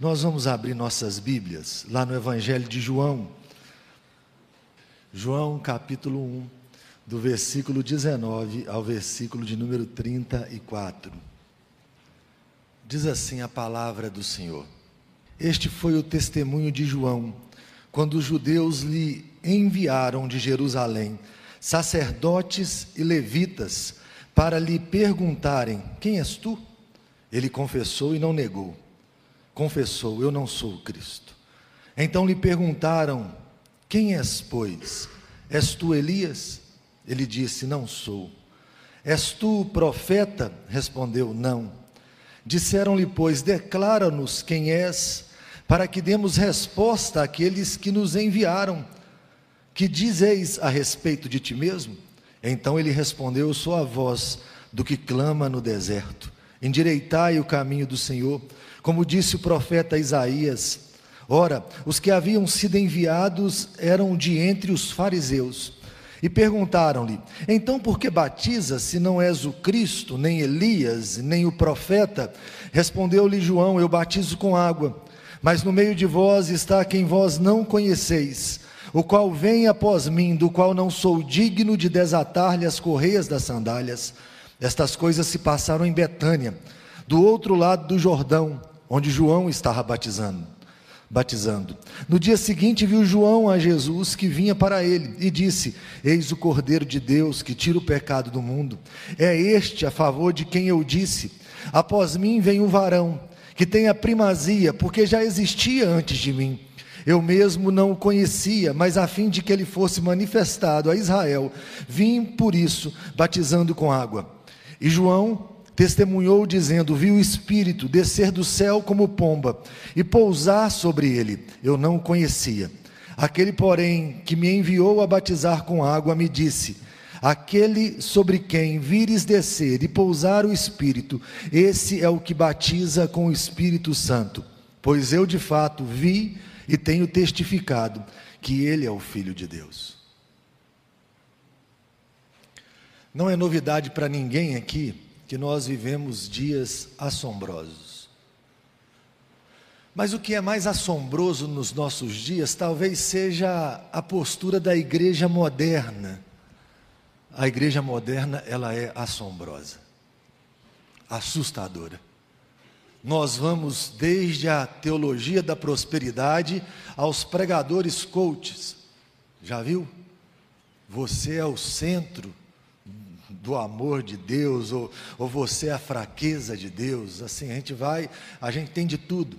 Nós vamos abrir nossas Bíblias lá no Evangelho de João. João capítulo 1, do versículo 19 ao versículo de número 34. Diz assim a palavra do Senhor. Este foi o testemunho de João, quando os judeus lhe enviaram de Jerusalém sacerdotes e levitas para lhe perguntarem: Quem és tu? Ele confessou e não negou confessou: Eu não sou Cristo. Então lhe perguntaram: Quem és, pois? És tu Elias? Ele disse: Não sou. És tu profeta? Respondeu: Não. Disseram-lhe, pois, declara-nos quem és, para que demos resposta àqueles que nos enviaram. Que dizeis a respeito de ti mesmo? Então ele respondeu: Eu sou a voz do que clama no deserto. Endireitai o caminho do Senhor como disse o profeta Isaías, ora, os que haviam sido enviados eram de entre os fariseus. E perguntaram-lhe: Então por que batiza se não és o Cristo, nem Elias, nem o profeta? Respondeu-lhe João: Eu batizo com água, mas no meio de vós está quem vós não conheceis, o qual vem após mim, do qual não sou digno de desatar-lhe as correias das sandálias. Estas coisas se passaram em Betânia, do outro lado do Jordão onde João estava batizando. Batizando. No dia seguinte viu João a Jesus que vinha para ele e disse: Eis o Cordeiro de Deus que tira o pecado do mundo. É este a favor de quem eu disse: Após mim vem um varão que tem a primazia, porque já existia antes de mim. Eu mesmo não o conhecia, mas a fim de que ele fosse manifestado a Israel, vim por isso batizando com água. E João testemunhou dizendo: Vi o Espírito descer do céu como pomba e pousar sobre ele. Eu não o conhecia. Aquele, porém, que me enviou a batizar com água, me disse: Aquele sobre quem vires descer e pousar o Espírito, esse é o que batiza com o Espírito Santo. Pois eu de fato vi e tenho testificado que ele é o Filho de Deus. Não é novidade para ninguém aqui que nós vivemos dias assombrosos. Mas o que é mais assombroso nos nossos dias talvez seja a postura da igreja moderna. A igreja moderna, ela é assombrosa, assustadora. Nós vamos desde a teologia da prosperidade aos pregadores coaches. Já viu? Você é o centro do amor de Deus, ou, ou você é a fraqueza de Deus. Assim, a gente vai, a gente tem de tudo.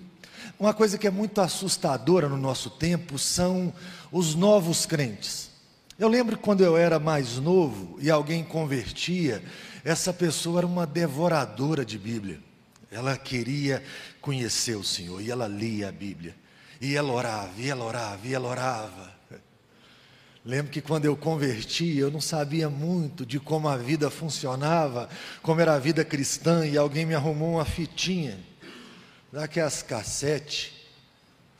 Uma coisa que é muito assustadora no nosso tempo são os novos crentes. Eu lembro quando eu era mais novo e alguém convertia, essa pessoa era uma devoradora de Bíblia. Ela queria conhecer o Senhor e ela lia a Bíblia. E ela orava, e ela orava, e ela orava. Lembro que quando eu converti, eu não sabia muito de como a vida funcionava, como era a vida cristã, e alguém me arrumou uma fitinha, daquelas cassete,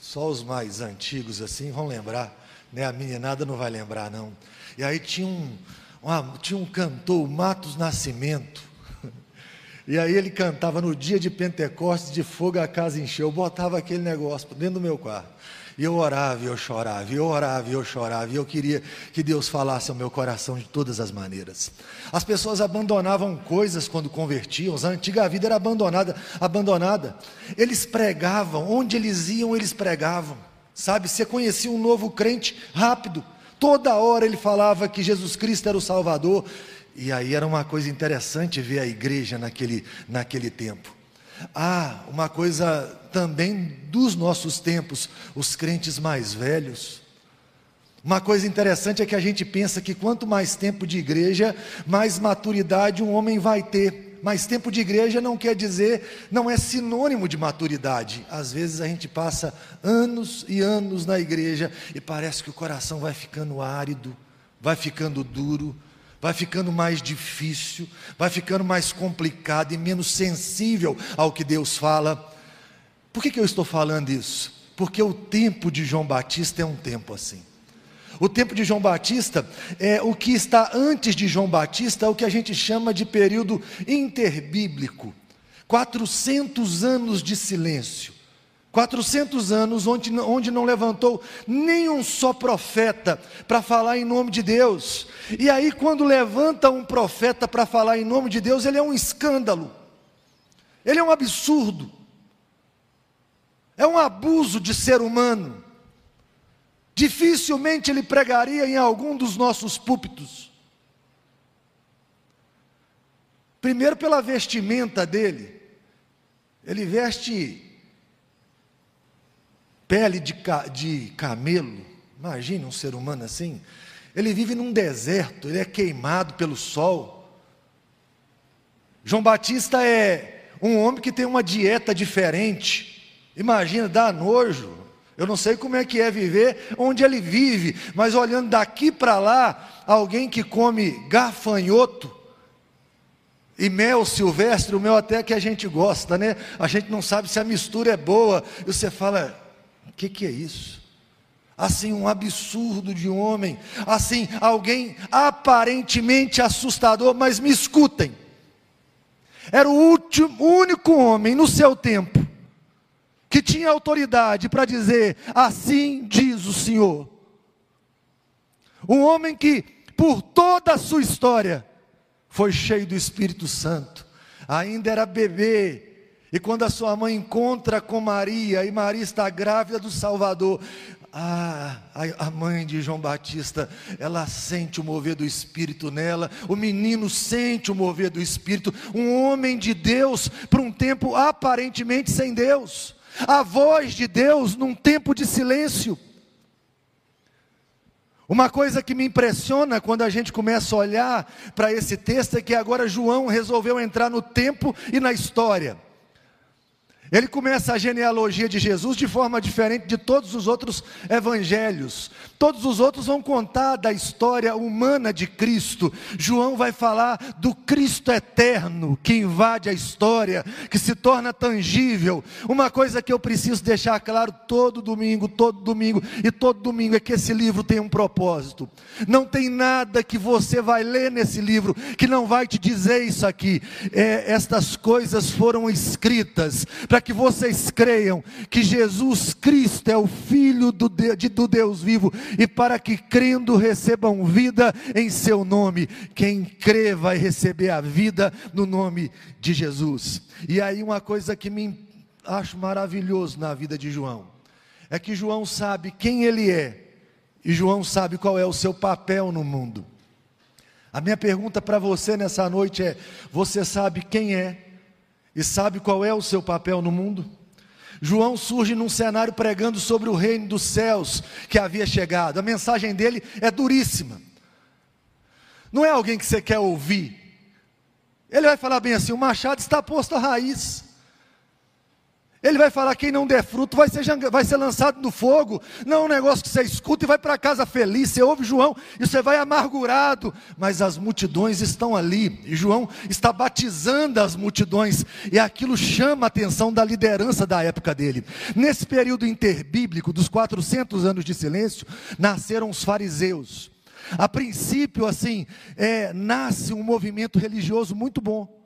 só os mais antigos assim vão lembrar, né? a meninada não vai lembrar não. E aí tinha um, uma, tinha um cantor, Matos Nascimento, e aí ele cantava no dia de Pentecostes, de fogo a casa encheu, eu botava aquele negócio dentro do meu quarto. E eu orava e eu chorava, e eu orava e eu chorava, e eu queria que Deus falasse ao meu coração de todas as maneiras. As pessoas abandonavam coisas quando convertiam, a antiga vida era abandonada, abandonada. Eles pregavam, onde eles iam, eles pregavam. Sabe, você conhecia um novo crente rápido. Toda hora ele falava que Jesus Cristo era o Salvador. E aí era uma coisa interessante ver a igreja naquele, naquele tempo. Ah, uma coisa também dos nossos tempos, os crentes mais velhos. Uma coisa interessante é que a gente pensa que quanto mais tempo de igreja, mais maturidade um homem vai ter. Mas tempo de igreja não quer dizer, não é sinônimo de maturidade. Às vezes a gente passa anos e anos na igreja e parece que o coração vai ficando árido, vai ficando duro, vai ficando mais difícil, vai ficando mais complicado e menos sensível ao que Deus fala. Por que, que eu estou falando isso? Porque o tempo de João Batista é um tempo assim. O tempo de João Batista é o que está antes de João Batista, é o que a gente chama de período interbíblico. 400 anos de silêncio. 400 anos onde, onde não levantou nenhum só profeta para falar em nome de Deus. E aí, quando levanta um profeta para falar em nome de Deus, ele é um escândalo, ele é um absurdo, é um abuso de ser humano. Dificilmente ele pregaria em algum dos nossos púlpitos. Primeiro, pela vestimenta dele, ele veste pele de, de camelo. Imagine um ser humano assim. Ele vive num deserto, ele é queimado pelo sol. João Batista é um homem que tem uma dieta diferente. Imagina, dá nojo. Eu não sei como é que é viver onde ele vive, mas olhando daqui para lá, alguém que come gafanhoto e mel silvestre, o mel até que a gente gosta, né? A gente não sabe se a mistura é boa. E você fala, o que, que é isso? Assim, um absurdo de homem, assim, alguém aparentemente assustador, mas me escutem. Era o último, único homem no seu tempo que tinha autoridade para dizer: Assim diz o Senhor. Um homem que, por toda a sua história, foi cheio do Espírito Santo, ainda era bebê, e quando a sua mãe encontra com Maria, e Maria está grávida do Salvador, ah, a mãe de João Batista, ela sente o mover do Espírito nela, o menino sente o mover do Espírito, um homem de Deus, para um tempo aparentemente sem Deus, a voz de Deus num tempo de silêncio. Uma coisa que me impressiona quando a gente começa a olhar para esse texto é que agora João resolveu entrar no tempo e na história. Ele começa a genealogia de Jesus de forma diferente de todos os outros evangelhos. Todos os outros vão contar da história humana de Cristo. João vai falar do Cristo eterno que invade a história, que se torna tangível. Uma coisa que eu preciso deixar claro todo domingo, todo domingo e todo domingo é que esse livro tem um propósito. Não tem nada que você vai ler nesse livro que não vai te dizer isso aqui. É, estas coisas foram escritas para que vocês creiam que Jesus Cristo é o Filho do, de, do Deus vivo e para que crendo recebam vida em seu nome. Quem crê vai receber a vida no nome de Jesus. E aí, uma coisa que me acho maravilhoso na vida de João é que João sabe quem ele é e João sabe qual é o seu papel no mundo. A minha pergunta para você nessa noite é: você sabe quem é e sabe qual é o seu papel no mundo? João surge num cenário pregando sobre o reino dos céus que havia chegado. A mensagem dele é duríssima. Não é alguém que você quer ouvir. Ele vai falar bem assim: o machado está posto à raiz. Ele vai falar: quem não der fruto vai ser, vai ser lançado no fogo. Não é um negócio que você escuta e vai para casa feliz. Você ouve João e você vai amargurado. Mas as multidões estão ali. E João está batizando as multidões. E aquilo chama a atenção da liderança da época dele. Nesse período interbíblico, dos 400 anos de silêncio, nasceram os fariseus. A princípio, assim, é, nasce um movimento religioso muito bom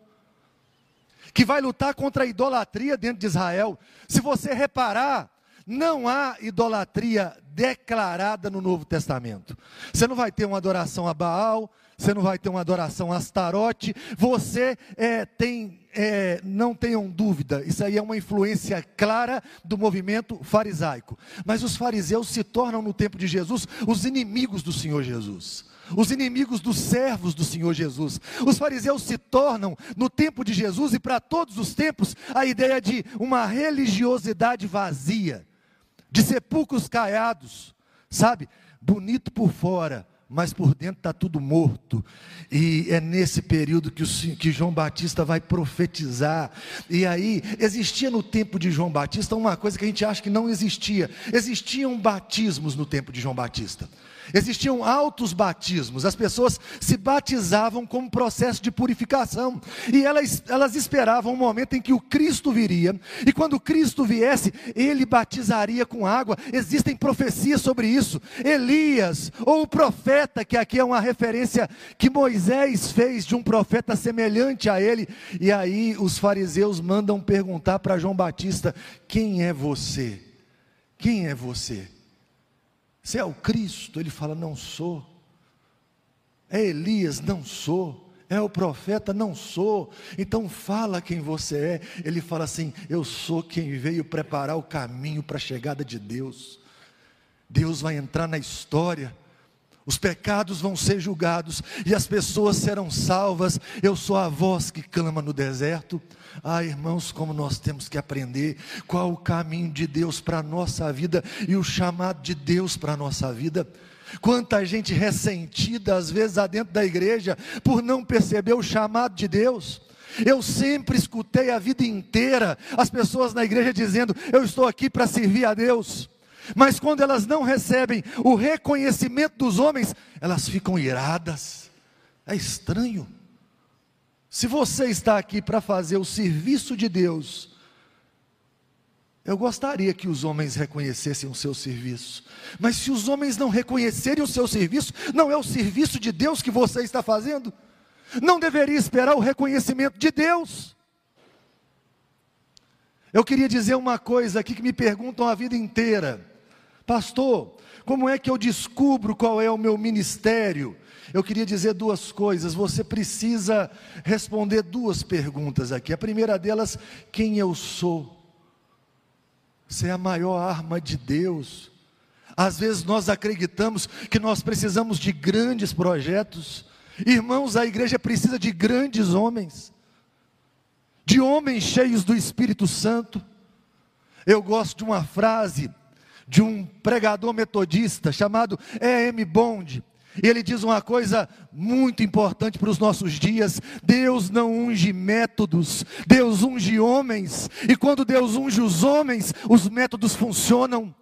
que vai lutar contra a idolatria dentro de Israel. Se você reparar, não há idolatria declarada no Novo Testamento. Você não vai ter uma adoração a Baal, você não vai ter uma adoração a Astarote, você é, tem, é, não tenham dúvida, isso aí é uma influência clara do movimento farisaico. Mas os fariseus se tornam no tempo de Jesus os inimigos do Senhor Jesus os inimigos dos servos do Senhor Jesus. Os fariseus se tornam, no tempo de Jesus e para todos os tempos, a ideia de uma religiosidade vazia, de sepulcros caiados, sabe? Bonito por fora, mas por dentro está tudo morto. E é nesse período que, o, que João Batista vai profetizar. E aí, existia no tempo de João Batista uma coisa que a gente acha que não existia: existiam batismos no tempo de João Batista. Existiam altos batismos, as pessoas se batizavam como processo de purificação, e elas, elas esperavam o momento em que o Cristo viria, e quando Cristo viesse, ele batizaria com água. Existem profecias sobre isso. Elias, ou o profeta, que aqui é uma referência que Moisés fez de um profeta semelhante a ele, e aí os fariseus mandam perguntar para João Batista: quem é você? Quem é você? Você é o Cristo? Ele fala: Não sou. É Elias? Não sou. É o profeta? Não sou. Então fala quem você é. Ele fala assim: Eu sou quem veio preparar o caminho para a chegada de Deus. Deus vai entrar na história os pecados vão ser julgados e as pessoas serão salvas. Eu sou a voz que clama no deserto. Ah, irmãos, como nós temos que aprender qual o caminho de Deus para a nossa vida e o chamado de Deus para a nossa vida. Quanta gente ressentida, às vezes, dentro da igreja, por não perceber o chamado de Deus. Eu sempre escutei a vida inteira as pessoas na igreja dizendo: Eu estou aqui para servir a Deus. Mas quando elas não recebem o reconhecimento dos homens, elas ficam iradas. É estranho. Se você está aqui para fazer o serviço de Deus, eu gostaria que os homens reconhecessem o seu serviço. Mas se os homens não reconhecerem o seu serviço, não é o serviço de Deus que você está fazendo? Não deveria esperar o reconhecimento de Deus. Eu queria dizer uma coisa aqui que me perguntam a vida inteira. Pastor, como é que eu descubro qual é o meu ministério? Eu queria dizer duas coisas. Você precisa responder duas perguntas aqui. A primeira delas, quem eu sou? Você é a maior arma de Deus. Às vezes nós acreditamos que nós precisamos de grandes projetos. Irmãos, a igreja precisa de grandes homens, de homens cheios do Espírito Santo. Eu gosto de uma frase de um pregador metodista chamado E.M. Bond. E ele diz uma coisa muito importante para os nossos dias: Deus não unge métodos, Deus unge homens, e quando Deus unge os homens, os métodos funcionam.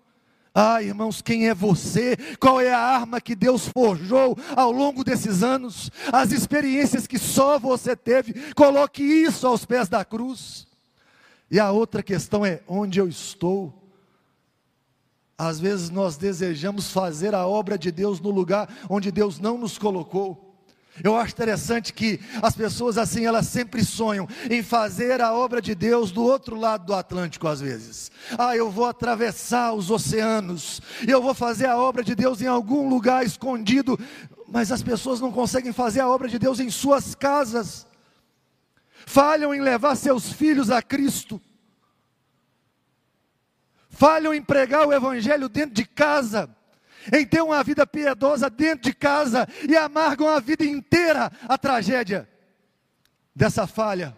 Ah, irmãos, quem é você? Qual é a arma que Deus forjou ao longo desses anos? As experiências que só você teve, coloque isso aos pés da cruz. E a outra questão é: onde eu estou? Às vezes nós desejamos fazer a obra de Deus no lugar onde Deus não nos colocou. Eu acho interessante que as pessoas assim, elas sempre sonham em fazer a obra de Deus do outro lado do Atlântico às vezes. Ah, eu vou atravessar os oceanos, e eu vou fazer a obra de Deus em algum lugar escondido, mas as pessoas não conseguem fazer a obra de Deus em suas casas. Falham em levar seus filhos a Cristo falham em pregar o Evangelho dentro de casa, em ter uma vida piedosa dentro de casa e amargam a vida inteira a tragédia dessa falha.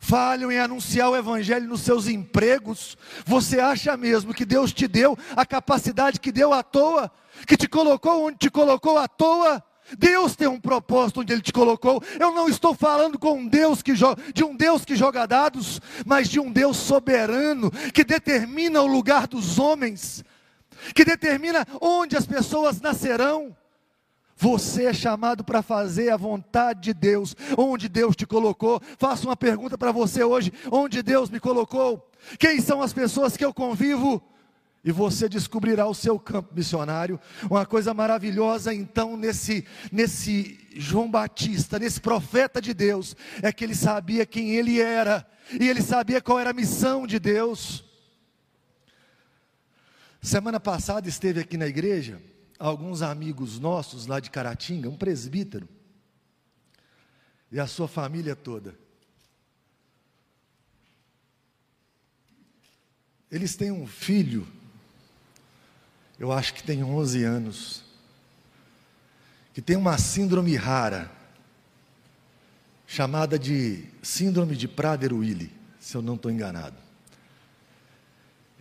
Falham em anunciar o Evangelho nos seus empregos. Você acha mesmo que Deus te deu a capacidade que deu à toa? Que te colocou onde te colocou à toa? Deus tem um propósito onde Ele te colocou. Eu não estou falando com um Deus que de um Deus que joga dados, mas de um Deus soberano que determina o lugar dos homens, que determina onde as pessoas nascerão. Você é chamado para fazer a vontade de Deus, onde Deus te colocou. Faço uma pergunta para você hoje: onde Deus me colocou? Quem são as pessoas que eu convivo? E você descobrirá o seu campo missionário. Uma coisa maravilhosa, então, nesse, nesse João Batista, nesse profeta de Deus, é que ele sabia quem ele era, e ele sabia qual era a missão de Deus. Semana passada esteve aqui na igreja, alguns amigos nossos lá de Caratinga, um presbítero, e a sua família toda. Eles têm um filho eu acho que tem 11 anos, que tem uma síndrome rara, chamada de Síndrome de Prader-Willi, se eu não estou enganado.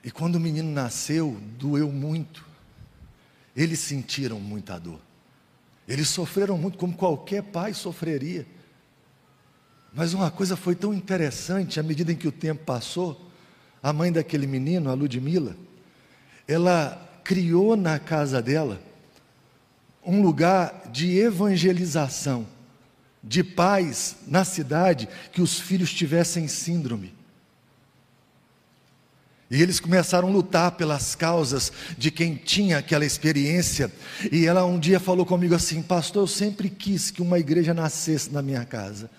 E quando o menino nasceu, doeu muito. Eles sentiram muita dor. Eles sofreram muito, como qualquer pai sofreria. Mas uma coisa foi tão interessante, à medida em que o tempo passou, a mãe daquele menino, a Ludmila, ela criou na casa dela um lugar de evangelização, de paz na cidade que os filhos tivessem síndrome. E eles começaram a lutar pelas causas de quem tinha aquela experiência. E ela um dia falou comigo assim: Pastor, eu sempre quis que uma igreja nascesse na minha casa.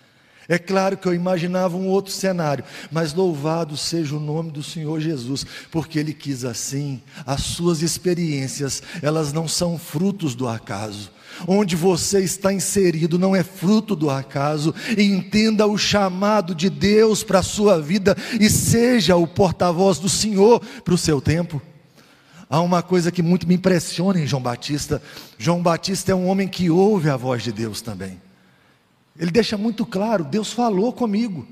É claro que eu imaginava um outro cenário, mas louvado seja o nome do Senhor Jesus, porque Ele quis assim. As suas experiências, elas não são frutos do acaso. Onde você está inserido não é fruto do acaso. Entenda o chamado de Deus para a sua vida e seja o porta-voz do Senhor para o seu tempo. Há uma coisa que muito me impressiona em João Batista. João Batista é um homem que ouve a voz de Deus também. Ele deixa muito claro: Deus falou comigo,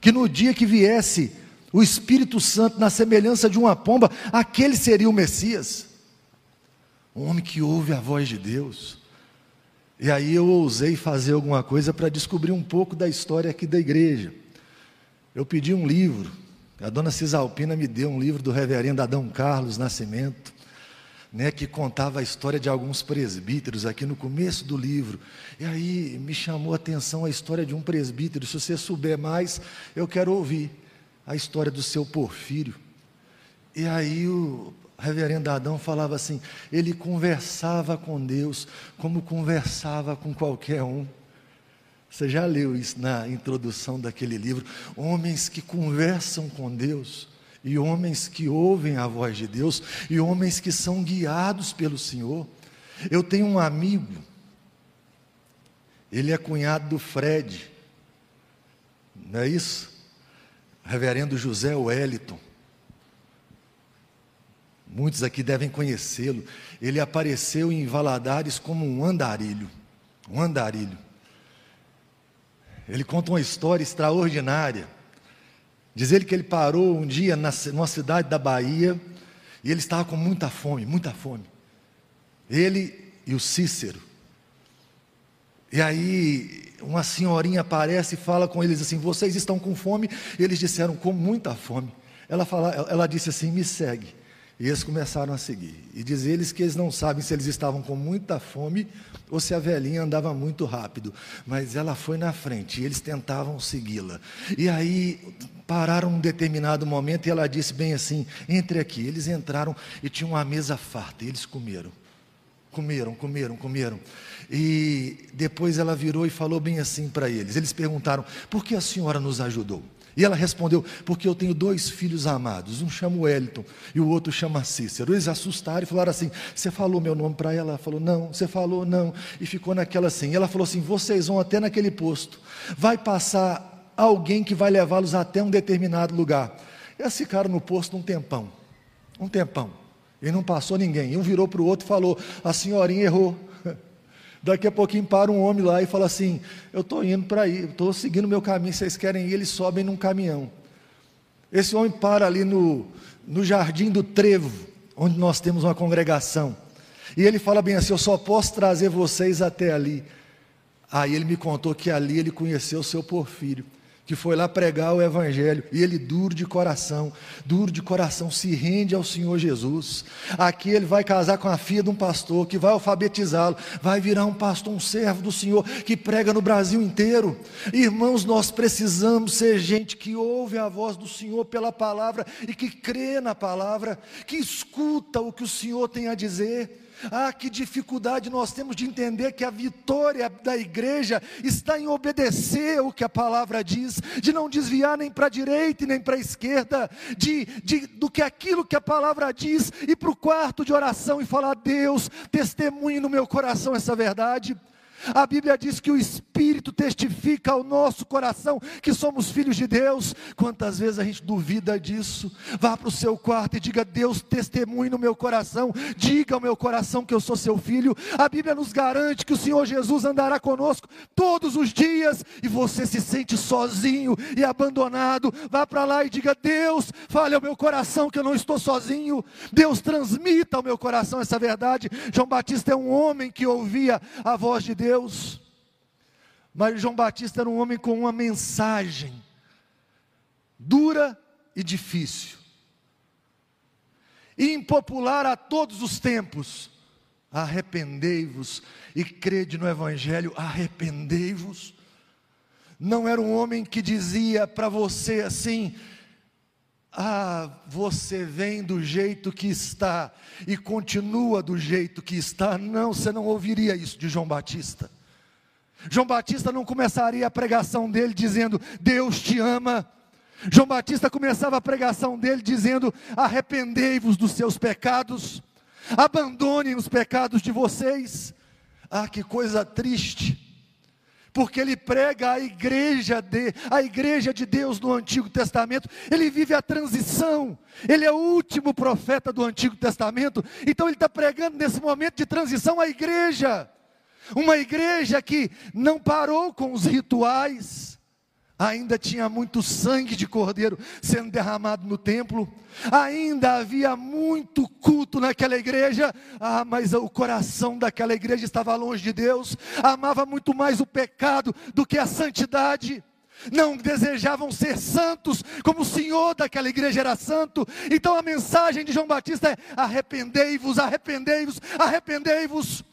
que no dia que viesse o Espírito Santo na semelhança de uma pomba, aquele seria o Messias. Um homem que ouve a voz de Deus. E aí eu ousei fazer alguma coisa para descobrir um pouco da história aqui da igreja. Eu pedi um livro, a dona Cisalpina me deu um livro do reverendo Adão Carlos Nascimento né, que contava a história de alguns presbíteros aqui no começo do livro. E aí me chamou a atenção a história de um presbítero. Se você souber mais, eu quero ouvir a história do seu Porfírio. E aí o reverendo Adão falava assim: ele conversava com Deus como conversava com qualquer um. Você já leu isso na introdução daquele livro? Homens que conversam com Deus e homens que ouvem a voz de Deus, e homens que são guiados pelo Senhor. Eu tenho um amigo, ele é cunhado do Fred, não é isso? Reverendo José Wellington. Muitos aqui devem conhecê-lo. Ele apareceu em Valadares como um andarilho. Um andarilho. Ele conta uma história extraordinária. Diz ele que ele parou um dia na, numa cidade da Bahia e ele estava com muita fome, muita fome. Ele e o Cícero. E aí uma senhorinha aparece e fala com eles assim: Vocês estão com fome? E eles disseram: Com muita fome. Ela, fala, ela disse assim: Me segue. E eles começaram a seguir. E diz eles que eles não sabem se eles estavam com muita fome ou se a velhinha andava muito rápido. Mas ela foi na frente e eles tentavam segui-la. E aí pararam um determinado momento e ela disse bem assim: entre aqui. Eles entraram e tinham uma mesa farta. E eles comeram. Comeram, comeram, comeram. E depois ela virou e falou bem assim para eles. Eles perguntaram: por que a senhora nos ajudou? E ela respondeu: Porque eu tenho dois filhos amados, um chama Wellington e o outro chama Cícero. Eles assustaram e falaram assim: Você falou meu nome para ela? Ela falou: Não, você falou não. E ficou naquela assim. E ela falou assim: Vocês vão até naquele posto, vai passar alguém que vai levá-los até um determinado lugar. E eles ficaram no posto um tempão, um tempão. E não passou ninguém. Um virou para o outro e falou: A senhorinha errou. Daqui a pouquinho para um homem lá e fala assim: Eu estou indo para aí, estou seguindo o meu caminho, vocês querem ir? Eles sobem num caminhão. Esse homem para ali no, no jardim do trevo, onde nós temos uma congregação. E ele fala bem assim: Eu só posso trazer vocês até ali. Aí ele me contou que ali ele conheceu o seu Porfírio que foi lá pregar o Evangelho, e ele, duro de coração, duro de coração, se rende ao Senhor Jesus. Aqui ele vai casar com a filha de um pastor, que vai alfabetizá-lo, vai virar um pastor, um servo do Senhor, que prega no Brasil inteiro. Irmãos, nós precisamos ser gente que ouve a voz do Senhor pela palavra e que crê na palavra, que escuta o que o Senhor tem a dizer. Ah, que dificuldade nós temos de entender que a vitória da igreja está em obedecer o que a palavra diz, de não desviar nem para a direita e nem para a esquerda, de, de, do que aquilo que a palavra diz, ir para o quarto de oração e falar: Deus, testemunhe no meu coração essa verdade. A Bíblia diz que o Espírito testifica ao nosso coração que somos filhos de Deus. Quantas vezes a gente duvida disso? Vá para o seu quarto e diga: Deus, testemunhe no meu coração, diga ao meu coração que eu sou seu filho. A Bíblia nos garante que o Senhor Jesus andará conosco todos os dias e você se sente sozinho e abandonado. Vá para lá e diga: Deus, fale ao meu coração que eu não estou sozinho. Deus, transmita ao meu coração essa verdade. João Batista é um homem que ouvia a voz de Deus. Deus. Mas João Batista era um homem com uma mensagem dura e difícil, impopular a todos os tempos. arrependei-vos e crede no Evangelho, arrependei-vos. Não era um homem que dizia para você assim: ah, você vem do jeito que está e continua do jeito que está. Não, você não ouviria isso de João Batista. João Batista não começaria a pregação dele dizendo: Deus te ama. João Batista começava a pregação dele dizendo: Arrependei-vos dos seus pecados, abandonem os pecados de vocês. Ah, que coisa triste porque ele prega a igreja de a igreja de Deus no Antigo Testamento. Ele vive a transição. Ele é o último profeta do Antigo Testamento. Então ele está pregando nesse momento de transição a igreja, uma igreja que não parou com os rituais ainda tinha muito sangue de cordeiro sendo derramado no templo, ainda havia muito culto naquela igreja, ah, mas o coração daquela igreja estava longe de Deus, amava muito mais o pecado do que a santidade. Não desejavam ser santos, como o Senhor daquela igreja era santo. Então a mensagem de João Batista é: arrependei-vos, arrependei-vos, arrependei-vos.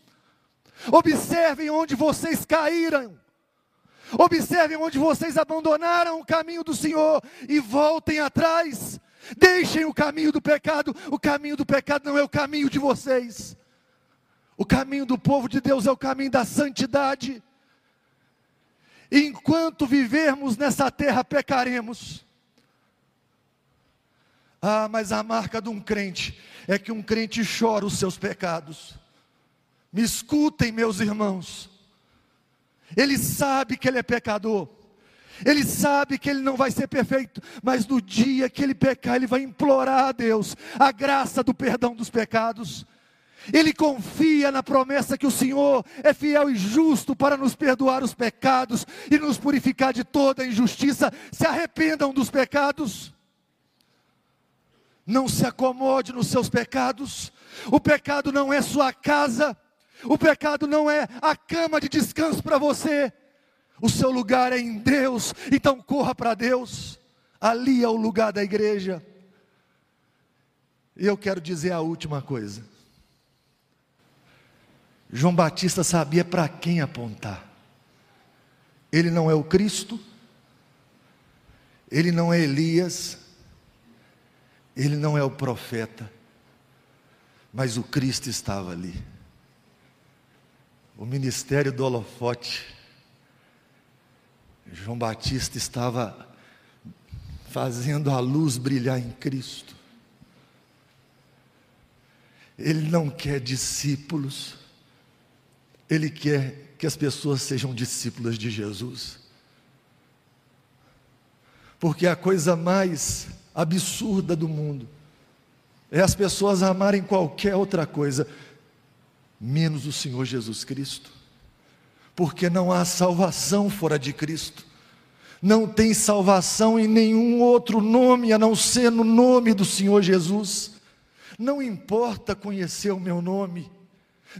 Observem onde vocês caíram Observem onde vocês abandonaram o caminho do Senhor e voltem atrás. Deixem o caminho do pecado. O caminho do pecado não é o caminho de vocês. O caminho do povo de Deus é o caminho da santidade. Enquanto vivermos nessa terra, pecaremos. Ah, mas a marca de um crente é que um crente chora os seus pecados. Me escutem, meus irmãos. Ele sabe que ele é pecador. Ele sabe que ele não vai ser perfeito, mas no dia que ele pecar, ele vai implorar a Deus a graça do perdão dos pecados. Ele confia na promessa que o Senhor é fiel e justo para nos perdoar os pecados e nos purificar de toda injustiça. Se arrependam dos pecados. Não se acomode nos seus pecados. O pecado não é sua casa. O pecado não é a cama de descanso para você. O seu lugar é em Deus. Então corra para Deus. Ali é o lugar da igreja. E eu quero dizer a última coisa. João Batista sabia para quem apontar. Ele não é o Cristo, ele não é Elias, ele não é o profeta, mas o Cristo estava ali o ministério do holofote. João Batista estava fazendo a luz brilhar em Cristo. Ele não quer discípulos, ele quer que as pessoas sejam discípulas de Jesus. Porque a coisa mais absurda do mundo é as pessoas amarem qualquer outra coisa menos o Senhor Jesus Cristo, porque não há salvação fora de Cristo, não tem salvação em nenhum outro nome a não ser no nome do Senhor Jesus. Não importa conhecer o meu nome,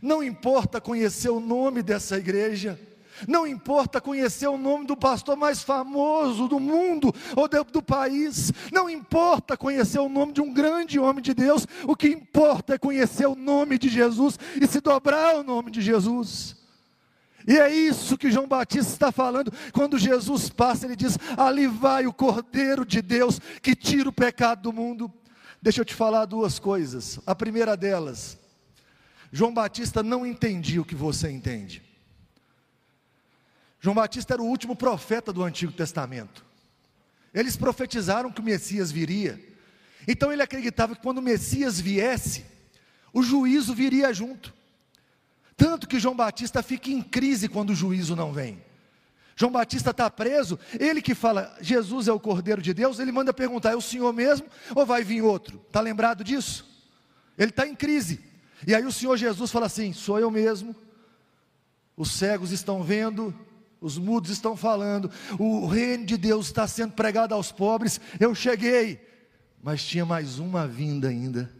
não importa conhecer o nome dessa igreja, não importa conhecer o nome do pastor mais famoso do mundo ou do, do, país. Não importa conhecer o nome de um grande homem de Deus. O que importa é conhecer o nome de Jesus e se dobrar ao nome de Jesus. E é isso que João Batista está falando. Quando Jesus passa, ele diz: Ali vai o Cordeiro de Deus que tira o pecado do mundo. Deixa eu te falar duas coisas. A primeira delas, João Batista não entendia o que você entende. João Batista era o último profeta do Antigo Testamento. Eles profetizaram que o Messias viria. Então ele acreditava que quando o Messias viesse, o juízo viria junto. Tanto que João Batista fica em crise quando o juízo não vem. João Batista está preso, ele que fala, Jesus é o Cordeiro de Deus, ele manda perguntar, é o Senhor mesmo ou vai vir outro? Está lembrado disso? Ele está em crise. E aí o Senhor Jesus fala assim: sou eu mesmo, os cegos estão vendo, os mudos estão falando, o reino de Deus está sendo pregado aos pobres. Eu cheguei, mas tinha mais uma vinda ainda.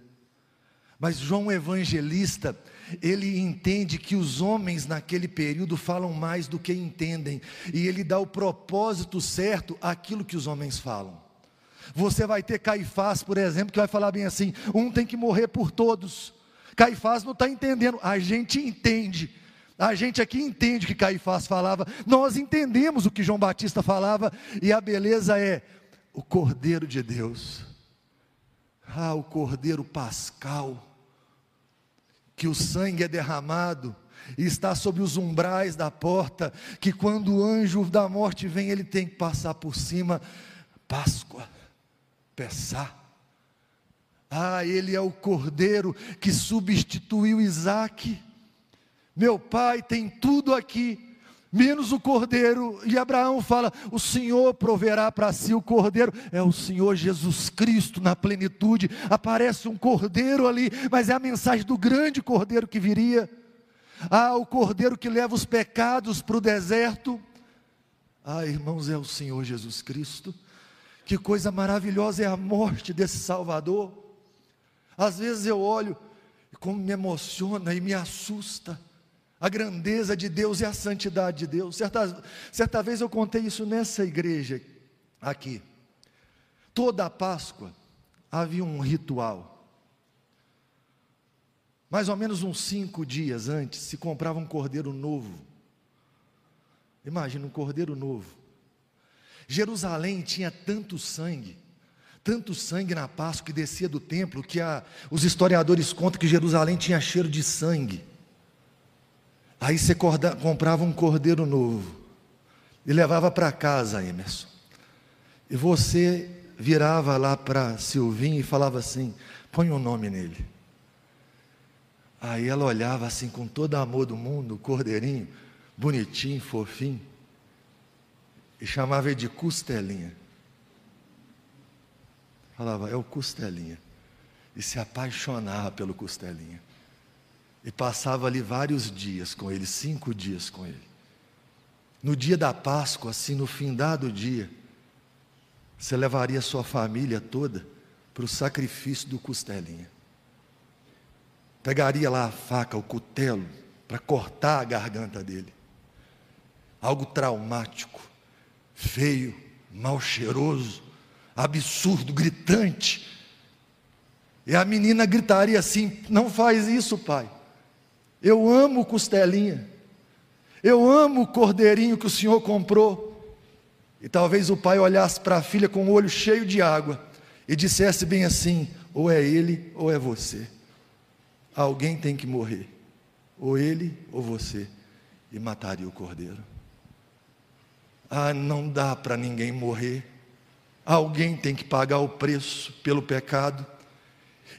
Mas João Evangelista, ele entende que os homens naquele período falam mais do que entendem, e ele dá o propósito certo àquilo que os homens falam. Você vai ter Caifás, por exemplo, que vai falar bem assim: um tem que morrer por todos. Caifás não está entendendo, a gente entende. A gente aqui entende o que Caifás falava, nós entendemos o que João Batista falava, e a beleza é o Cordeiro de Deus. Ah, o Cordeiro Pascal, que o sangue é derramado e está sobre os umbrais da porta, que quando o anjo da morte vem, ele tem que passar por cima. Páscoa, Pessá. Ah, ele é o cordeiro que substituiu Isaac. Meu pai tem tudo aqui, menos o cordeiro. E Abraão fala: O Senhor proverá para si o cordeiro. É o Senhor Jesus Cristo na plenitude. Aparece um cordeiro ali, mas é a mensagem do grande cordeiro que viria. Ah, o cordeiro que leva os pecados para o deserto. Ah, irmãos, é o Senhor Jesus Cristo. Que coisa maravilhosa é a morte desse Salvador. Às vezes eu olho e como me emociona e me assusta a grandeza de Deus e a santidade de Deus. Certa, certa vez eu contei isso nessa igreja aqui. Toda a Páscoa havia um ritual. Mais ou menos uns cinco dias antes se comprava um cordeiro novo. Imagina um cordeiro novo. Jerusalém tinha tanto sangue, tanto sangue na Páscoa que descia do templo, que a, os historiadores contam que Jerusalém tinha cheiro de sangue. Aí você comprava um cordeiro novo e levava para casa, Emerson. E você virava lá para Silvinho e falava assim: põe o um nome nele. Aí ela olhava assim com todo amor do mundo, o cordeirinho, bonitinho, fofinho, e chamava ele de Costelinha. Falava, é o Costelinha. E se apaixonava pelo Costelinha. E passava ali vários dias com ele, cinco dias com ele. No dia da Páscoa, assim, no fim do dia, você levaria sua família toda para o sacrifício do Costelinha pegaria lá a faca, o cutelo, para cortar a garganta dele. Algo traumático, feio, mal cheiroso, absurdo, gritante. E a menina gritaria assim: Não faz isso, pai. Eu amo costelinha. Eu amo o cordeirinho que o senhor comprou. E talvez o pai olhasse para a filha com o olho cheio de água e dissesse bem assim: ou é ele ou é você. Alguém tem que morrer, ou ele ou você, e mataria o cordeiro. Ah, não dá para ninguém morrer. Alguém tem que pagar o preço pelo pecado.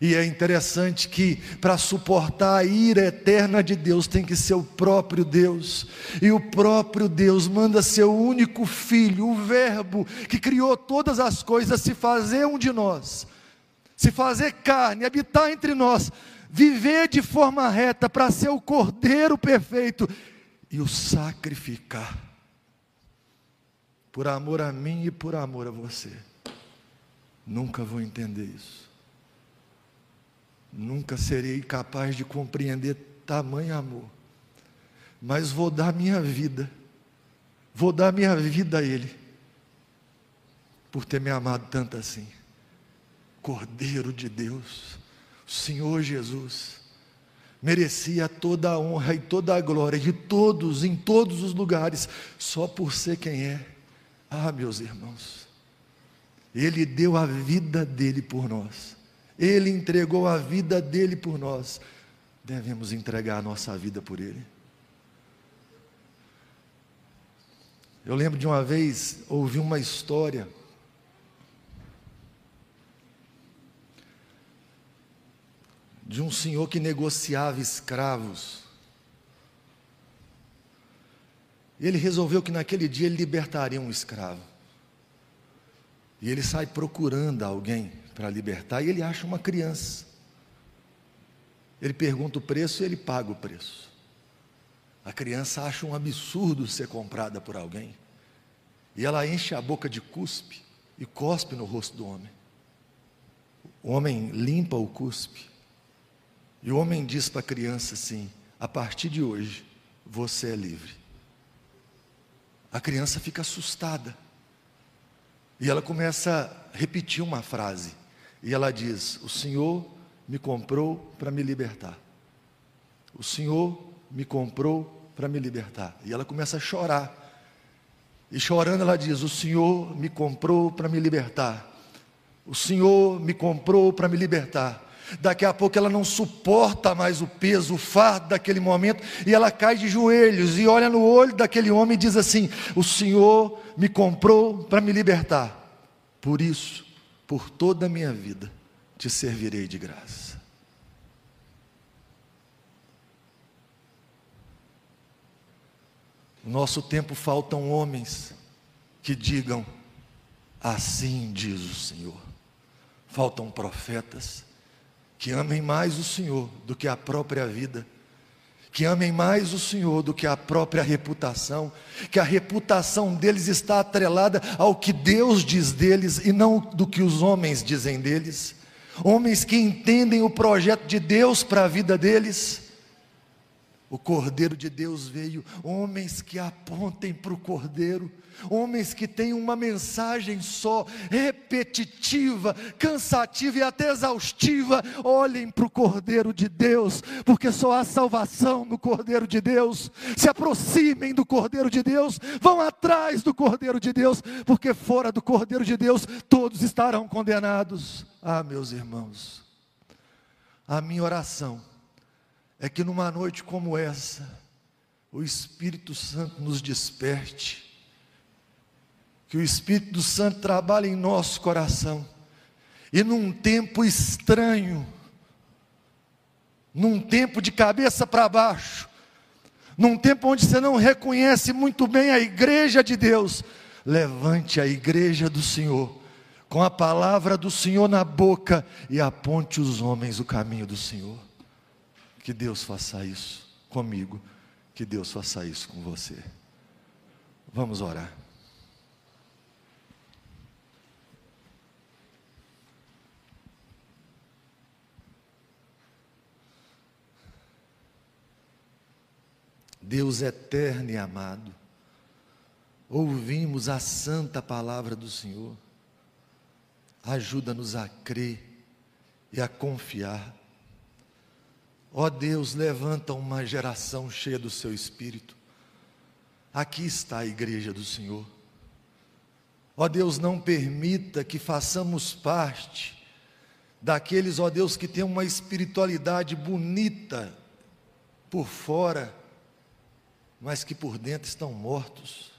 E é interessante que para suportar a ira eterna de Deus tem que ser o próprio Deus. E o próprio Deus manda seu único filho, o Verbo que criou todas as coisas, se fazer um de nós, se fazer carne, habitar entre nós, viver de forma reta para ser o cordeiro perfeito e o sacrificar por amor a mim e por amor a você. Nunca vou entender isso. Nunca serei capaz de compreender tamanho amor. Mas vou dar minha vida. Vou dar minha vida a Ele. Por ter me amado tanto assim. Cordeiro de Deus Senhor Jesus merecia toda a honra e toda a glória de todos, em todos os lugares, só por ser quem é. Ah, meus irmãos, Ele deu a vida dele por nós, Ele entregou a vida dele por nós, devemos entregar a nossa vida por Ele. Eu lembro de uma vez, ouvi uma história, de um senhor que negociava escravos. Ele resolveu que naquele dia ele libertaria um escravo. E ele sai procurando alguém para libertar e ele acha uma criança. Ele pergunta o preço e ele paga o preço. A criança acha um absurdo ser comprada por alguém. E ela enche a boca de cuspe e cospe no rosto do homem. O homem limpa o cuspe e o homem diz para a criança assim: a partir de hoje, você é livre. A criança fica assustada. E ela começa a repetir uma frase. E ela diz: O Senhor me comprou para me libertar. O Senhor me comprou para me libertar. E ela começa a chorar. E chorando, ela diz: O Senhor me comprou para me libertar. O Senhor me comprou para me libertar. Daqui a pouco ela não suporta mais o peso, o fardo daquele momento, e ela cai de joelhos e olha no olho daquele homem e diz assim: O Senhor me comprou para me libertar. Por isso, por toda a minha vida, te servirei de graça. No nosso tempo faltam homens que digam: Assim diz o Senhor. Faltam profetas que amem mais o Senhor do que a própria vida, que amem mais o Senhor do que a própria reputação, que a reputação deles está atrelada ao que Deus diz deles e não do que os homens dizem deles. Homens que entendem o projeto de Deus para a vida deles o Cordeiro de Deus veio, homens que apontem para o Cordeiro, homens que têm uma mensagem só, repetitiva, cansativa e até exaustiva. Olhem para o Cordeiro de Deus, porque só há salvação no Cordeiro de Deus. Se aproximem do Cordeiro de Deus, vão atrás do Cordeiro de Deus, porque fora do Cordeiro de Deus todos estarão condenados. Ah, meus irmãos, a minha oração é que numa noite como essa, o Espírito Santo nos desperte, que o Espírito Santo trabalhe em nosso coração, e num tempo estranho, num tempo de cabeça para baixo, num tempo onde você não reconhece muito bem a igreja de Deus, levante a igreja do Senhor, com a palavra do Senhor na boca, e aponte os homens o caminho do Senhor. Que Deus faça isso comigo, que Deus faça isso com você. Vamos orar. Deus eterno e amado, ouvimos a santa palavra do Senhor, ajuda-nos a crer e a confiar Ó oh Deus, levanta uma geração cheia do seu espírito. Aqui está a igreja do Senhor. Ó oh Deus, não permita que façamos parte daqueles, ó oh Deus, que têm uma espiritualidade bonita por fora, mas que por dentro estão mortos.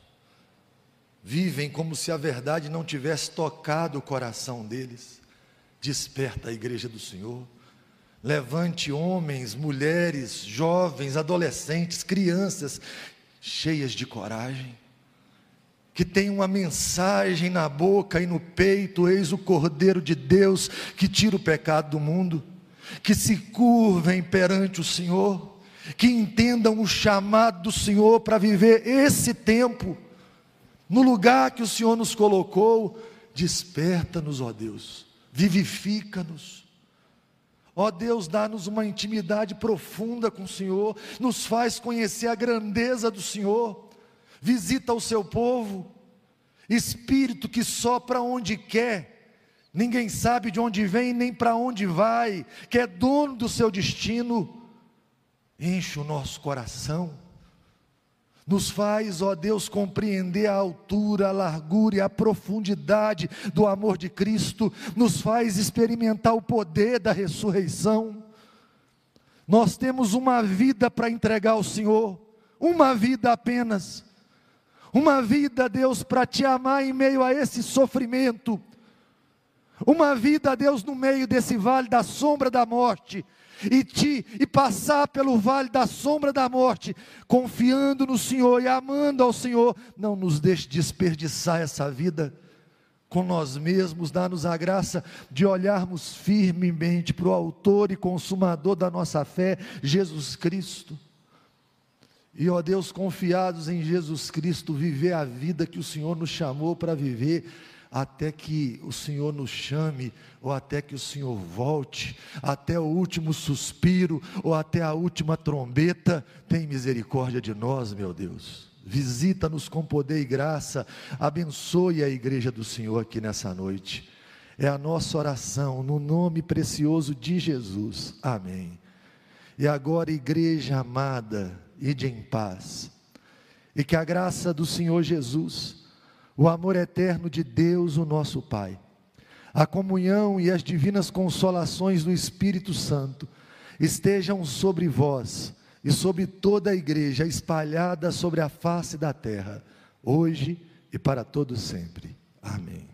Vivem como se a verdade não tivesse tocado o coração deles. Desperta a igreja do Senhor. Levante homens, mulheres, jovens, adolescentes, crianças, cheias de coragem, que têm uma mensagem na boca e no peito: eis o Cordeiro de Deus que tira o pecado do mundo, que se curvem perante o Senhor, que entendam o chamado do Senhor para viver esse tempo, no lugar que o Senhor nos colocou. Desperta-nos, ó Deus, vivifica-nos Ó Deus, dá-nos uma intimidade profunda com o Senhor, nos faz conhecer a grandeza do Senhor, visita o seu povo, Espírito que sopra onde quer, ninguém sabe de onde vem nem para onde vai, que é dono do seu destino, enche o nosso coração nos faz, ó Deus, compreender a altura, a largura e a profundidade do amor de Cristo, nos faz experimentar o poder da ressurreição. Nós temos uma vida para entregar ao Senhor, uma vida apenas, uma vida, Deus, para te amar em meio a esse sofrimento, uma vida, Deus, no meio desse vale da sombra da morte e te e passar pelo vale da sombra da morte, confiando no Senhor e amando ao Senhor, não nos deixe desperdiçar essa vida com nós mesmos, dá-nos a graça de olharmos firmemente para o autor e consumador da nossa fé, Jesus Cristo. E ó Deus, confiados em Jesus Cristo, viver a vida que o Senhor nos chamou para viver até que o Senhor nos chame, ou até que o Senhor volte, até o último suspiro, ou até a última trombeta, tem misericórdia de nós, meu Deus. Visita-nos com poder e graça, abençoe a igreja do Senhor aqui nessa noite. É a nossa oração, no nome precioso de Jesus. Amém. E agora, igreja amada, ide em paz. E que a graça do Senhor Jesus, o amor eterno de Deus, o nosso Pai, a comunhão e as divinas consolações do Espírito Santo estejam sobre vós e sobre toda a igreja espalhada sobre a face da terra, hoje e para todo sempre. Amém.